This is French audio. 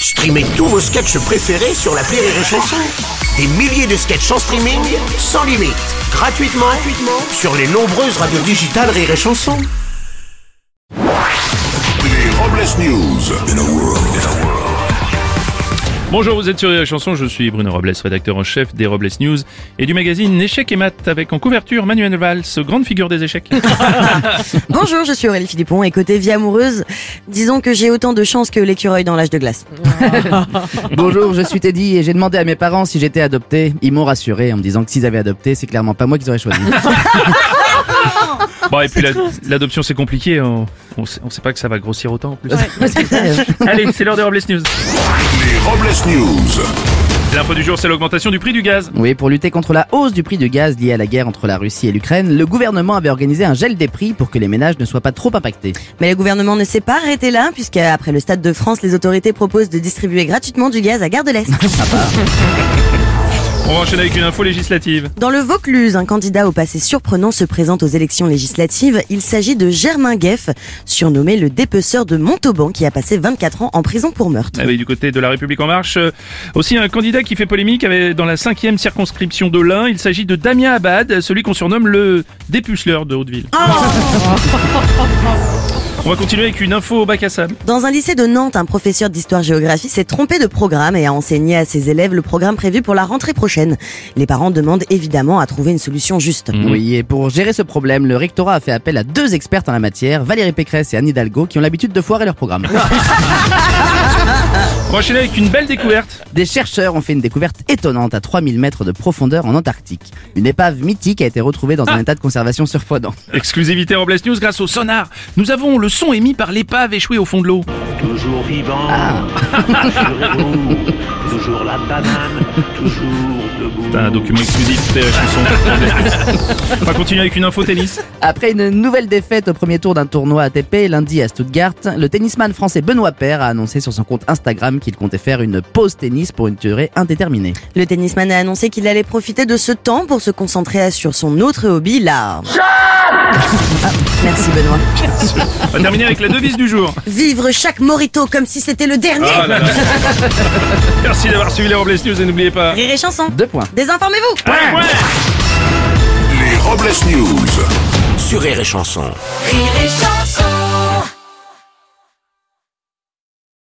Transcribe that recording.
Streamez tous vos sketchs préférés sur la Rire et Chanson. Des milliers de sketchs en streaming, sans limite, gratuitement, gratuitement sur les nombreuses radios digitales Rire et Chanson. Les Robles News. Bonjour, vous êtes sur la chanson, je suis Bruno Robles, rédacteur en chef des Robles News et du magazine Échecs et Maths avec en couverture Manuel Valls, grande figure des échecs. Bonjour, je suis Aurélie Philippon et côté vie amoureuse, disons que j'ai autant de chance que l'écureuil dans l'âge de glace. Bonjour, je suis Teddy et j'ai demandé à mes parents si j'étais adopté. Ils m'ont rassuré en me disant que s'ils avaient adopté, c'est clairement pas moi qu'ils auraient choisi. Bon, et puis la- l'adoption c'est compliqué, on, on, sait, on sait pas que ça va grossir autant en plus. Allez, c'est l'heure des Robles News. Les Robles News. L'info du jour, c'est l'augmentation du prix du gaz. Oui, pour lutter contre la hausse du prix du gaz lié à la guerre entre la Russie et l'Ukraine, le gouvernement avait organisé un gel des prix pour que les ménages ne soient pas trop impactés. Mais le gouvernement ne s'est pas arrêté là, puisqu'après le Stade de France, les autorités proposent de distribuer gratuitement du gaz à Gare de l'Est. On va enchaîner avec une info législative. Dans le Vaucluse, un candidat au passé surprenant se présente aux élections législatives. Il s'agit de Germain Gueff, surnommé le dépeceur de Montauban, qui a passé 24 ans en prison pour meurtre. Ah oui, du côté de la République en marche, euh, aussi un candidat qui fait polémique dans la cinquième circonscription de l'Ain. Il s'agit de Damien Abad, celui qu'on surnomme le dépuceleur de Hauteville. On va continuer avec une info au bac à sable. Dans un lycée de Nantes, un professeur d'histoire-géographie s'est trompé de programme et a enseigné à ses élèves le programme prévu pour la rentrée prochaine. Les parents demandent évidemment à trouver une solution juste. Oui, et pour gérer ce problème, le rectorat a fait appel à deux expertes en la matière, Valérie Pécresse et Anne Hidalgo, qui ont l'habitude de foirer leur programme. On va enchaîner avec une belle découverte. Des chercheurs ont fait une découverte étonnante à 3000 mètres de profondeur en Antarctique. Une épave mythique a été retrouvée dans un état de conservation surprenant. Exclusivité Robles News grâce au sonar. Nous avons le son émis par l'épave échouée au fond de l'eau. Toujours vivant, rassurez-vous, toujours la banane, toujours debout. C'est un document exclusif chansons. On va continuer avec une info tennis. Après une nouvelle défaite au premier tour d'un tournoi ATP lundi à Stuttgart, le tennisman français Benoît Paire a annoncé sur son compte Instagram qu'il comptait faire une pause tennis pour une durée indéterminée. Le tennisman a annoncé qu'il allait profiter de ce temps pour se concentrer sur son autre hobby, l'art. Ah, merci Benoît. On va terminer avec la devise du jour. Vivre chaque morito comme si c'était le dernier. Ah là là. Merci d'avoir suivi les Robles News et n'oubliez pas. Rire et chanson. Deux points. Désinformez-vous. Point. Les Robles News. Sur Rire et Chanson. Rire et chanson